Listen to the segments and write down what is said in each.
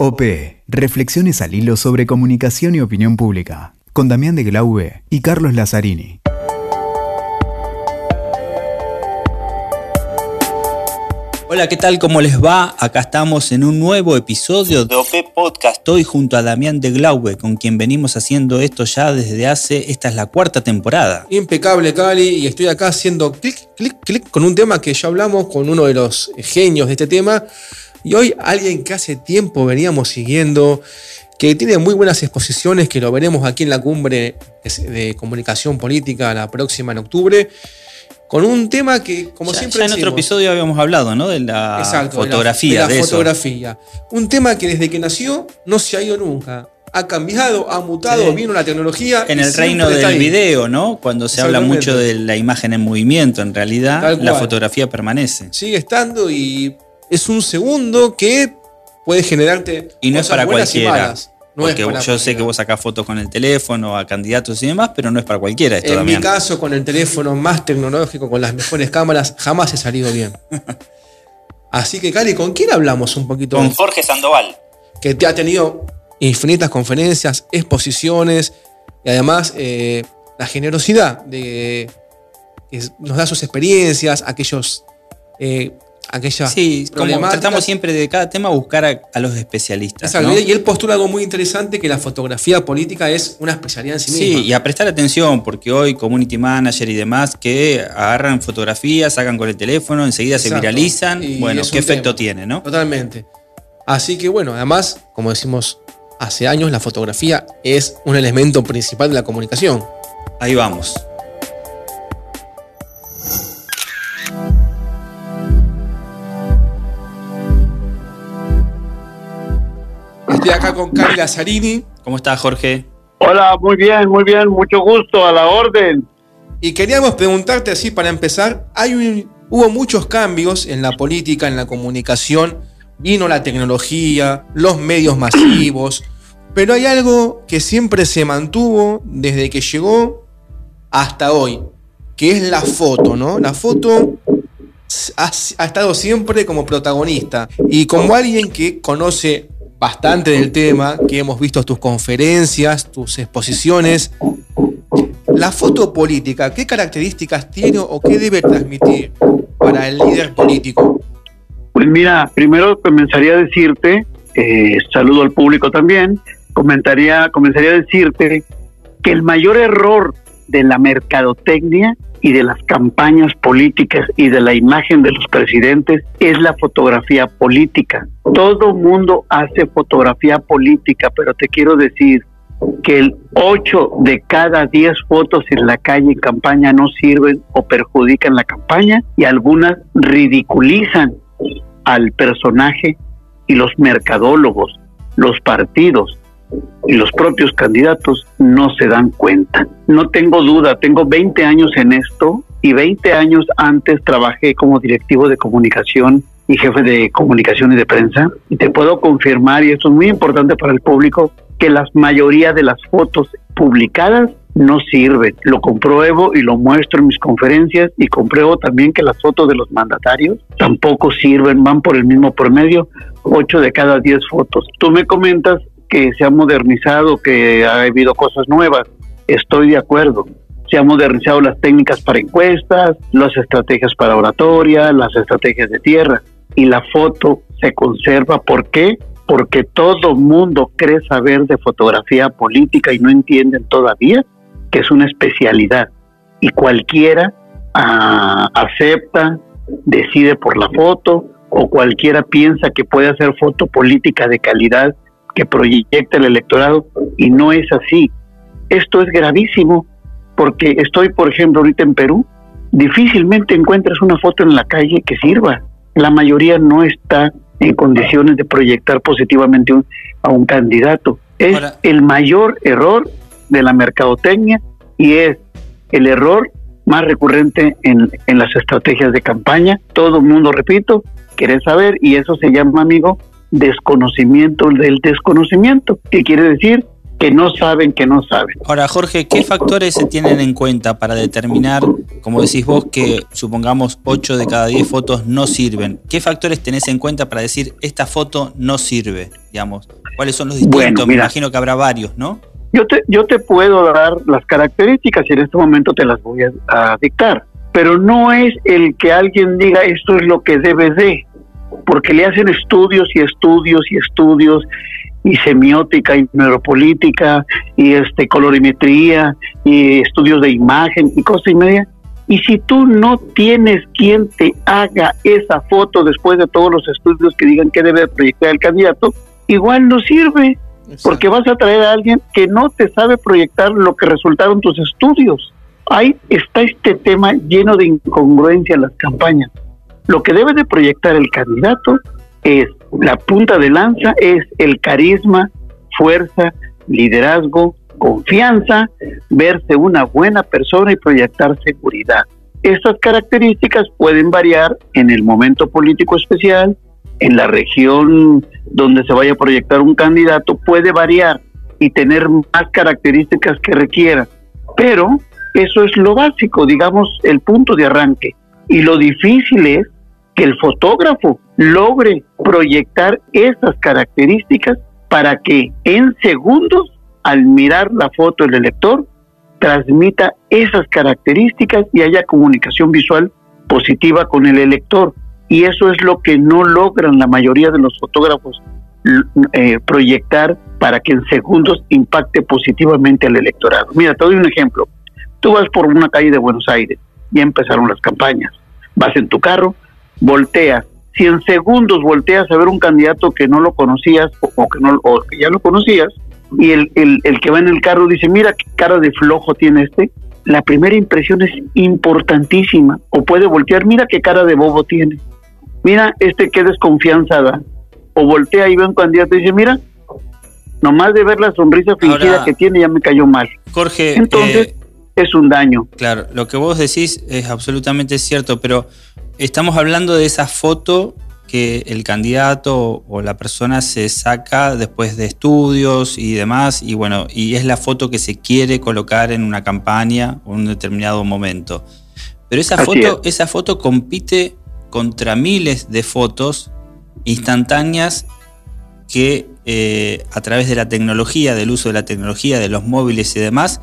OP. Reflexiones al hilo sobre comunicación y opinión pública. Con Damián de Glaube y Carlos Lazzarini. Hola, ¿qué tal? ¿Cómo les va? Acá estamos en un nuevo episodio de OP Podcast. Estoy junto a Damián de Glaube, con quien venimos haciendo esto ya desde hace, esta es la cuarta temporada. Impecable, Cali, y estoy acá haciendo clic, clic, clic con un tema que ya hablamos con uno de los genios de este tema. Y hoy alguien que hace tiempo veníamos siguiendo, que tiene muy buenas exposiciones, que lo veremos aquí en la cumbre de comunicación política la próxima en octubre con un tema que, como siempre. Ya en otro episodio habíamos hablado, ¿no? De la fotografía. De la, fotografía. Un tema que desde que nació no se ha ido nunca. Ha cambiado, ha mutado, vino la tecnología. En el reino del video, ¿no? Cuando se habla mucho de la imagen en movimiento, en realidad la fotografía permanece. Sigue estando y es un segundo que puede generarte. Y no es para cualquiera. Porque yo sé que vos sacás fotos con el teléfono a candidatos y demás, pero no es para cualquiera esto En mi caso, con el teléfono más tecnológico, con las mejores cámaras, jamás he salido bien. Así que, Cali, ¿con quién hablamos un poquito? Con Jorge Sandoval. Que te ha tenido infinitas conferencias, exposiciones y además eh, la generosidad de que nos da sus experiencias, aquellos eh, aquella sí, como tratamos siempre de cada tema buscar a, los especialistas. Y él postula algo muy interesante, que la fotografía política es una especialidad en sí, misma. Sí, y a prestar atención, porque hoy community manager y demás que agarran fotografías, sacan con el teléfono, enseguida se viralizan. bueno, ¿qué efecto tiene, no? Totalmente. Así que bueno, además, como decimos hace años, la fotografía es un elemento principal de la comunicación. Ahí vamos. Con Cali Lazzarini. ¿Cómo estás, Jorge? Hola, muy bien, muy bien, mucho gusto, a la orden. Y queríamos preguntarte así para empezar, hay hubo muchos cambios en la política, en la comunicación, vino la tecnología, los medios masivos, pero hay algo que siempre se mantuvo desde que llegó hasta hoy, que es la foto, ¿no? La foto ha, ha estado siempre como protagonista y como alguien que conoce bastante del tema, que hemos visto tus conferencias, tus exposiciones. La foto política, ¿qué características tiene o qué debe transmitir para el líder político? Pues mira, primero comenzaría a decirte, eh, saludo al público también, comentaría, comenzaría a decirte que el mayor error de la mercadotecnia y de las campañas políticas y de la imagen de los presidentes es la fotografía política. Todo mundo hace fotografía política, pero te quiero decir que el 8 de cada 10 fotos en la calle en campaña no sirven o perjudican la campaña y algunas ridiculizan al personaje y los mercadólogos, los partidos, los propios candidatos no se dan cuenta. No tengo duda, tengo 20 años en esto y 20 años antes trabajé como directivo de comunicación y jefe de comunicación y de prensa y te puedo confirmar, y esto es muy importante para el público, que la mayoría de las fotos publicadas no sirven. Lo compruebo y lo muestro en mis conferencias y compruebo también que las fotos de los mandatarios tampoco sirven, van por el mismo promedio, 8 de cada 10 fotos. Tú me comentas que se ha modernizado, que ha habido cosas nuevas. Estoy de acuerdo. Se han modernizado las técnicas para encuestas, las estrategias para oratoria, las estrategias de tierra. Y la foto se conserva. ¿Por qué? Porque todo mundo cree saber de fotografía política y no entienden todavía que es una especialidad. Y cualquiera ah, acepta, decide por la foto, o cualquiera piensa que puede hacer foto política de calidad que proyecta el electorado y no es así. Esto es gravísimo porque estoy, por ejemplo, ahorita en Perú, difícilmente encuentras una foto en la calle que sirva. La mayoría no está en condiciones de proyectar positivamente a un candidato. Es el mayor error de la mercadotecnia y es el error más recurrente en, en las estrategias de campaña. Todo el mundo, repito, quiere saber y eso se llama, amigo, desconocimiento del desconocimiento, que quiere decir que no saben que no saben. Ahora, Jorge, ¿qué factores se tienen en cuenta para determinar, como decís vos, que supongamos 8 de cada 10 fotos no sirven? ¿Qué factores tenés en cuenta para decir esta foto no sirve? Digamos, ¿cuáles son los distintos? Me imagino que habrá varios, ¿no? Yo te, yo te puedo dar las características y en este momento te las voy a, dictar, pero no es el que alguien diga esto es lo que debe de, porque le hacen estudios y estudios y estudios y semiótica y neuropolítica y este colorimetría y estudios de imagen y cosa y media. Y si tú no tienes quien te haga esa foto después de todos los estudios que digan que debe proyectar el candidato, igual no sirve, porque vas a traer a alguien que no te sabe proyectar lo que resultaron tus estudios. Ahí está este tema lleno de incongruencia en las campañas. Lo que debe de proyectar el candidato es la punta de lanza, es el carisma, fuerza, liderazgo, confianza, verse una buena persona y proyectar seguridad. Estas características pueden variar en el momento político especial, en la región donde se vaya a proyectar un candidato, puede variar y tener más características que requiera. Pero eso es lo básico, digamos, el punto de arranque. Y lo difícil es que el fotógrafo logre proyectar esas características para que en segundos, al mirar la foto del elector, transmita esas características y haya comunicación visual positiva con el elector. Y eso es lo que no logran la mayoría de los fotógrafos eh, proyectar para que en segundos impacte positivamente al electorado. Mira, te doy un ejemplo. Tú vas por una calle de Buenos Aires, ya empezaron las campañas. Vas en tu carro, volteas. Si en segundos volteas a ver un candidato que no lo conocías o, que, no, o que ya lo conocías, y el, el, el que va en el carro dice, mira qué cara de flojo tiene este, la primera impresión es importantísima. O puede voltear, mira qué cara de bobo tiene. Mira este qué desconfianza da. O voltea y ve un candidato y dice, mira, nomás de ver la sonrisa fingida que tiene ya me cayó mal. Jorge, entonces eh, es un daño. Claro, lo que vos decís es absolutamente cierto, pero Estamos hablando de esa foto que el candidato o la persona se saca después de estudios y demás, y bueno, y es la foto que se quiere colocar en una campaña o en un determinado momento. Pero esa foto, esa foto compite contra miles de fotos instantáneas que eh, a través de la tecnología, del uso de la tecnología, de los móviles y demás,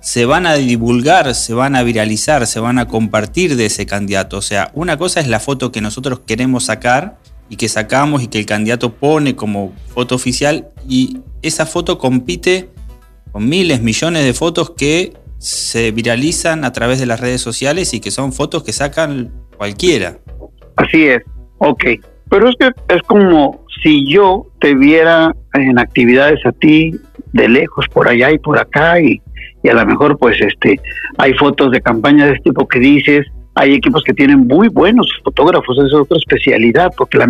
se van a divulgar, se van a viralizar, se van a compartir de ese candidato. O sea, una cosa es la foto que nosotros queremos sacar y que sacamos y que el candidato pone como foto oficial y esa foto compite con miles, millones de fotos que se viralizan a través de las redes sociales y que son fotos que sacan cualquiera. Así es, ok. Pero es que es como si yo te viera en actividades a ti de lejos, por allá y por acá, y y a lo mejor pues este hay fotos de campaña de este tipo que dices, hay equipos que tienen muy buenos fotógrafos, es otra especialidad, porque la,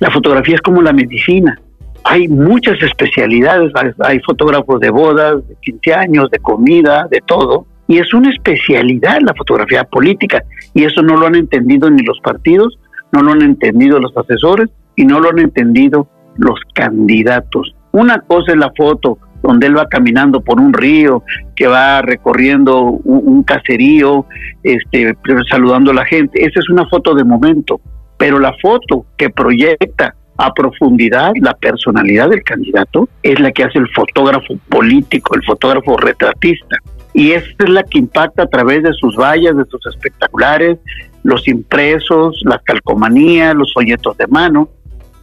la fotografía es como la medicina. Hay muchas especialidades, hay, fotógrafos de bodas, de 15 años, de comida, de todo, y es una especialidad la fotografía política, y eso no lo han entendido ni los partidos, no lo han entendido los asesores y no lo han entendido los candidatos. Una cosa es la foto, donde él va caminando por un río, que va recorriendo un, caserío, este, saludando a la gente. Esa es una foto de momento, pero la foto que proyecta a profundidad la personalidad del candidato es la que hace el fotógrafo político, el fotógrafo retratista. Y esa es la que impacta a través de sus vallas, de sus espectaculares, los impresos, las calcomanías, los folletos de mano.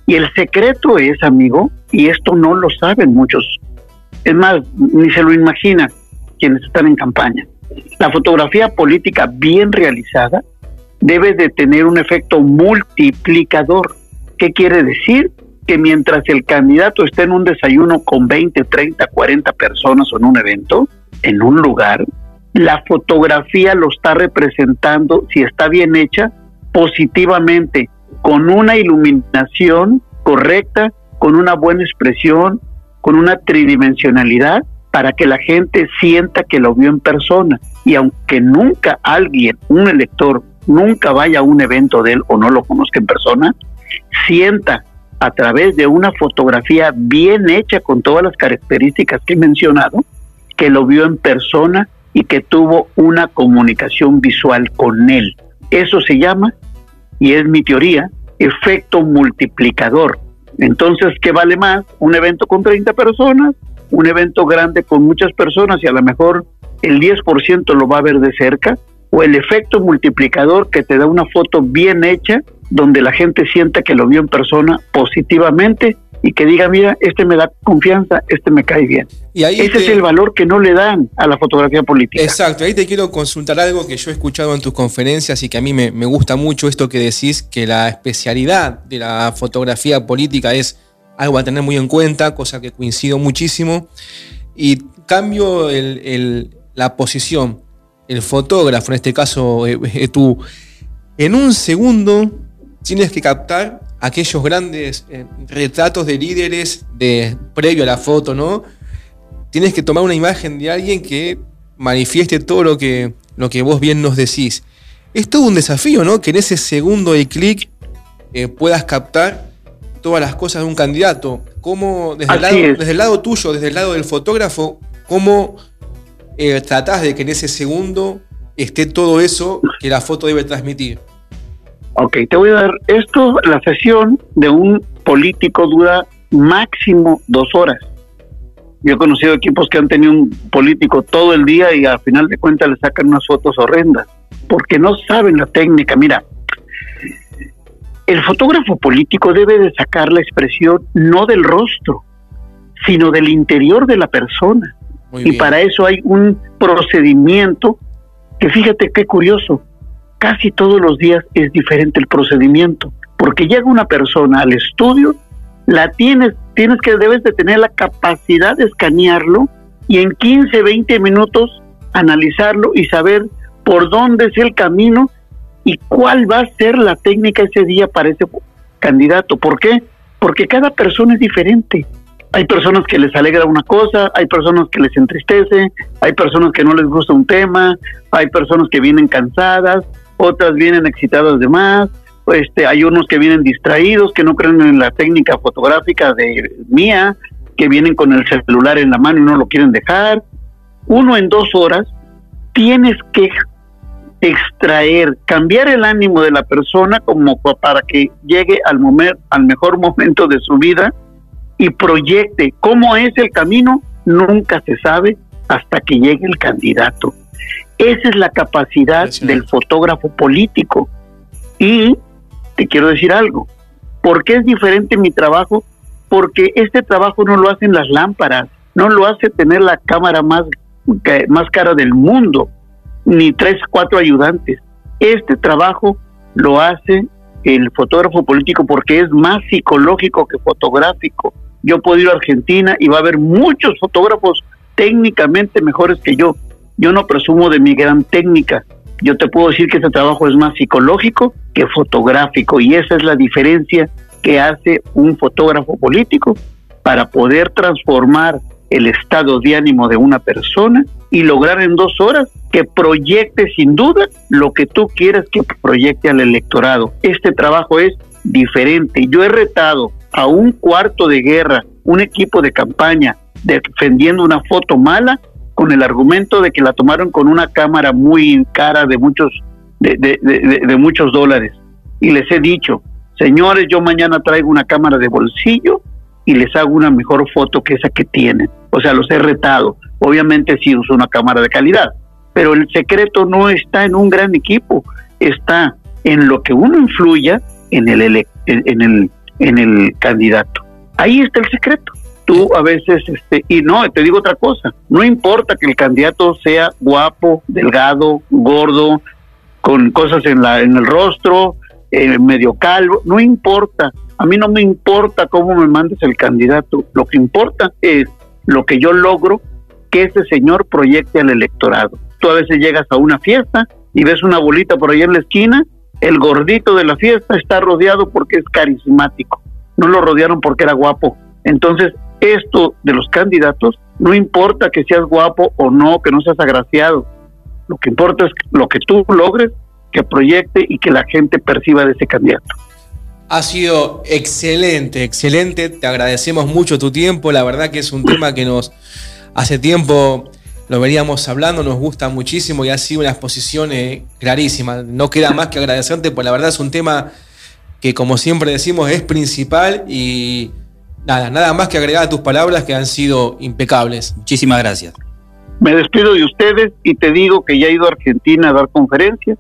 Y el secreto es, amigo, y esto no lo saben muchos es más, ni se lo imagina quienes están en campaña. La fotografía política bien realizada debe de tener un efecto multiplicador. ¿Qué quiere decir? Que mientras el candidato esté en un desayuno con 20, 30, 40 personas o en un evento, en un lugar, la fotografía lo está representando, si está bien hecha, positivamente, con una iluminación correcta, con una buena expresión, con una tridimensionalidad para que la gente sienta que lo vio en persona. Y aunque nunca alguien, un elector, nunca vaya a un evento de él o no lo conozca en persona, sienta a través de una fotografía bien hecha con todas las características que he mencionado, que lo vio en persona y que tuvo una comunicación visual con él. Eso se llama, y es mi teoría, efecto multiplicador. Entonces, ¿qué vale más? ¿Un evento con 30 personas? ¿Un evento grande con muchas personas y a lo mejor el 10% lo va a ver de cerca? ¿O el efecto multiplicador que te da una foto bien hecha donde la gente sienta que lo vio en persona positivamente y que diga, mira, este me da confianza, este me cae bien. Y ahí Ese es el valor que no le dan a la fotografía política. Exacto, ahí te quiero consultar algo que yo he escuchado en tus conferencias y que a mí me, me gusta mucho esto que decís, que la especialidad de la fotografía política es algo a tener muy en cuenta, cosa que coincido muchísimo. Y cambio el, la posición, el fotógrafo, en este caso eh, eh, tú, en un segundo tienes que captar aquellos grandes eh, retratos de líderes de previo a la foto, ¿no? Tienes que tomar una imagen de alguien que manifieste todo lo que, lo que vos bien nos decís. Es todo un desafío, ¿no? Que en ese segundo de clic eh, puedas captar todas las cosas de un candidato. ¿Cómo, desde el, lado, desde el, lado, tuyo, desde el lado del fotógrafo, cómo eh, tratás de que en ese segundo esté todo eso que la foto debe transmitir? Ok, te voy a dar esto, la sesión de un político dura máximo dos horas. Yo he conocido equipos que han tenido un político todo el día y al final de cuentas le sacan unas fotos horrendas, porque no saben la técnica. Mira, el fotógrafo político debe de sacar la expresión no del rostro, sino del interior de la persona. y para eso hay un procedimiento que fíjate qué curioso, casi todos los días es diferente el procedimiento, porque llega una persona al estudio, la tienes, tienes que debes de tener la capacidad de escanearlo y en 15, 20 minutos analizarlo y saber por dónde es el camino y cuál va a ser la técnica ese día para ese candidato. ¿Por qué? Porque cada persona es diferente. Hay personas que les alegra una cosa, hay personas que les entristece, hay personas que no les gusta un tema, hay personas que vienen cansadas, otras vienen excitadas de más, este, hay unos que vienen distraídos, que no creen en la técnica fotográfica de mía, que vienen con el celular en la mano y no lo quieren dejar. Uno en dos horas tienes que extraer, cambiar el ánimo de la persona como para que llegue al, al mejor momento de su vida y proyecte cómo es el camino, nunca se sabe hasta que llegue el candidato. Esa es la capacidad del fotógrafo político. Y te quiero decir algo, ¿por qué es diferente mi trabajo? Porque este trabajo no lo hacen las lámparas, no lo hace tener la cámara más, más cara del mundo, ni tres, cuatro ayudantes. Este trabajo lo hace el fotógrafo político porque es más psicológico que fotográfico. Yo puedo ir a Argentina y va a haber muchos fotógrafos técnicamente mejores que yo, yo no presumo de mi gran técnica. Yo te puedo decir que este trabajo es más psicológico que fotográfico y esa es la diferencia que hace un fotógrafo político para poder transformar el estado de ánimo de una persona y lograr en dos horas que proyecte sin duda lo que tú quieras que proyecte al electorado. Este trabajo es diferente. Yo he retado a un cuarto de guerra, un equipo de campaña defendiendo una foto mala con el argumento de que la tomaron con una cámara muy cara de muchos, de, muchos dólares. Y les he dicho, señores, yo mañana traigo una cámara de bolsillo y les hago una mejor foto que esa que tienen. O sea, los he retado. Obviamente sí uso una cámara de calidad, pero el secreto no está en un gran equipo, está en lo que uno influya en el, en el, en el candidato. Ahí está el secreto tú a veces, este, y no, te digo otra cosa, no importa que el candidato sea guapo, delgado, gordo, con cosas en, la, en el rostro, eh, medio calvo, no importa, a mí no me importa cómo me mandes el candidato, lo que importa es lo que yo logro que ese señor proyecte al electorado. Tú a veces llegas a una fiesta y ves una bolita por ahí en la esquina, el gordito de la fiesta está rodeado porque es carismático, no lo rodearon porque era guapo. Entonces, esto de los candidatos, no importa que seas guapo o no, que no seas agraciado, lo que importa es lo que tú logres, que proyecte y que la gente perciba de ese candidato. Ha sido excelente, excelente. Te agradecemos mucho tu tiempo. La verdad que es un tema que nos hace tiempo lo veníamos hablando, nos gusta muchísimo y ha sido una exposición eh, clarísima. No queda más que agradecerte, pues la verdad es un tema que como siempre decimos es principal y nada, nada más que agregar a tus palabras que han sido impecables. Muchísimas gracias. Me despido de ustedes y te digo que ya he ido a Argentina a dar conferencias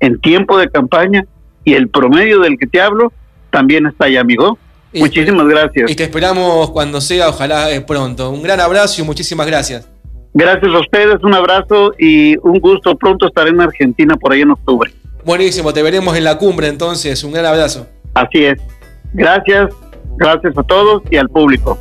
en tiempo de campaña y el promedio del que te hablo también está ahí, amigo. muchísimas gracias. Y te esperamos cuando sea, ojalá eh, pronto. Un gran abrazo y muchísimas gracias. Gracias a ustedes, un abrazo y un gusto. Pronto estaré en Argentina por ahí en octubre. Buenísimo, te veremos en la cumbre entonces. Un gran abrazo. Así es. Gracias, gracias a todos y al público.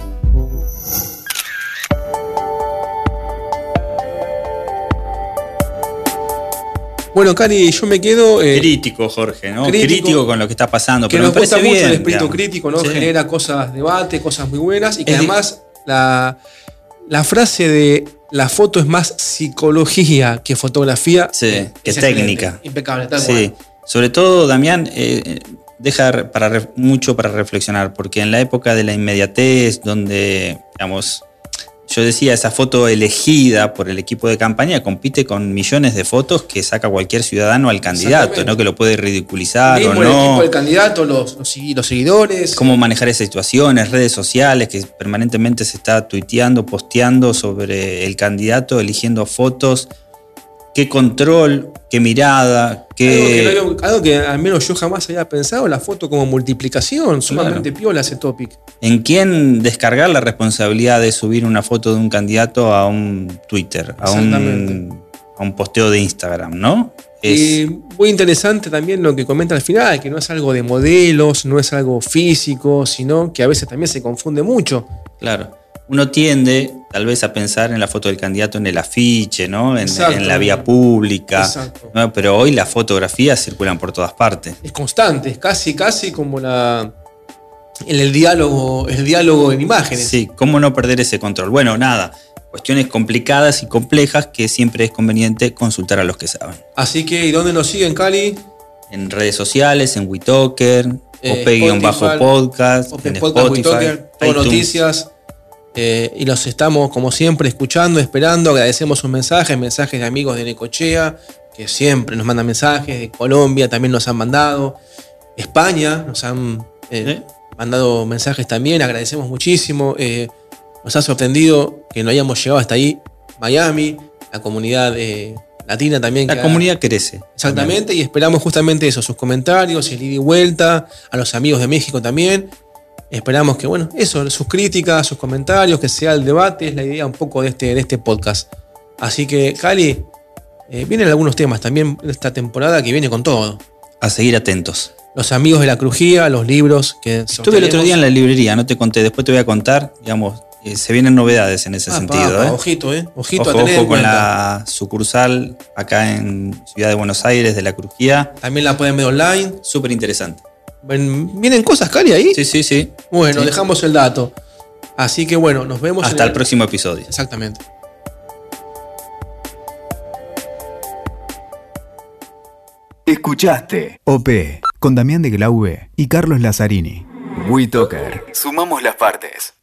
Bueno, Cari, yo me quedo. Eh, crítico, Jorge, ¿no? Crítico, con lo que está pasando. Que pero nos me gusta mucho el espíritu crítico, ¿no? Genera cosas, debate, cosas muy buenas y que además la, la, frase de la foto es más psicología que fotografía. Sí, eh, que técnica. Impecable, tal Sí. Sobre todo, Damián, eh, deja para mucho para reflexionar, porque en la época de la inmediatez, donde, digamos, yo decía, esa foto elegida por el equipo de campaña compite con millones de fotos que saca cualquier ciudadano al candidato, ¿no? Que lo puede ridiculizar o no. El equipo del candidato, los, los, seguidores. Cómo manejar esas situaciones, redes sociales, que permanentemente se está tuiteando, posteando sobre el candidato, eligiendo fotos qué control, qué mirada, qué... Algo que, al menos yo jamás había pensado, la foto como multiplicación, sumamente piola ese topic. ¿En quién descargar la responsabilidad de subir una foto de un candidato a un Twitter, a un, a un posteo de Instagram, no? Es... muy interesante también lo que comenta al final, que no es algo de modelos, no es algo físico, sino que a veces también se confunde mucho. Claro uno tiende tal vez a pensar en la foto del candidato en el afiche, ¿no? En, la vía pública. Pero hoy las fotografías circulan por todas partes. Es constante, es casi, casi como la. El, diálogo, el diálogo en imágenes. Sí, ¿cómo no perder ese control? Bueno, nada. Cuestiones complicadas y complejas que siempre es conveniente consultar a los que saben. Así que, ¿y dónde nos siguen, Cali? En redes sociales, en WeToker, eh, bajo podcast en Spotify, noticias eh, y los estamos, como siempre, escuchando, esperando. Agradecemos sus mensajes, mensajes de amigos de Necochea, que siempre nos mandan mensajes. De Colombia también nos han mandado. España nos han eh, mandado mensajes también. Agradecemos muchísimo. Eh, nos ha sorprendido que no hayamos llegado hasta ahí. Miami, la comunidad latina también. La comunidad crece. Exactamente, y esperamos justamente eso, sus comentarios, el ida y vuelta, a los amigos de México también. Esperamos que, bueno, eso, sus críticas, sus comentarios, que sea el debate, es la idea un poco de este, de este podcast. Así que, Cali, eh, vienen algunos temas también esta temporada que viene con todo. A seguir atentos. Los amigos de la crujía, los libros que Estuve el otro día en la librería, no te conté, después te voy a contar, digamos, eh, se vienen novedades en ese sentido. ¿eh? Ojito, ¿eh? Ojito ojo, a tener ojo con la sucursal acá en Ciudad de Buenos Aires de la crujía. También la pueden ver online. Súper interesante. ¿Vienen cosas, Cali, ahí? Sí, sí, sí. Bueno, dejamos el dato. Así que bueno, nos vemos. Hasta el... próximo episodio. Exactamente. Escuchaste OP con Damián de Glaube y Carlos Lazzarini. WeToker. Sumamos las partes.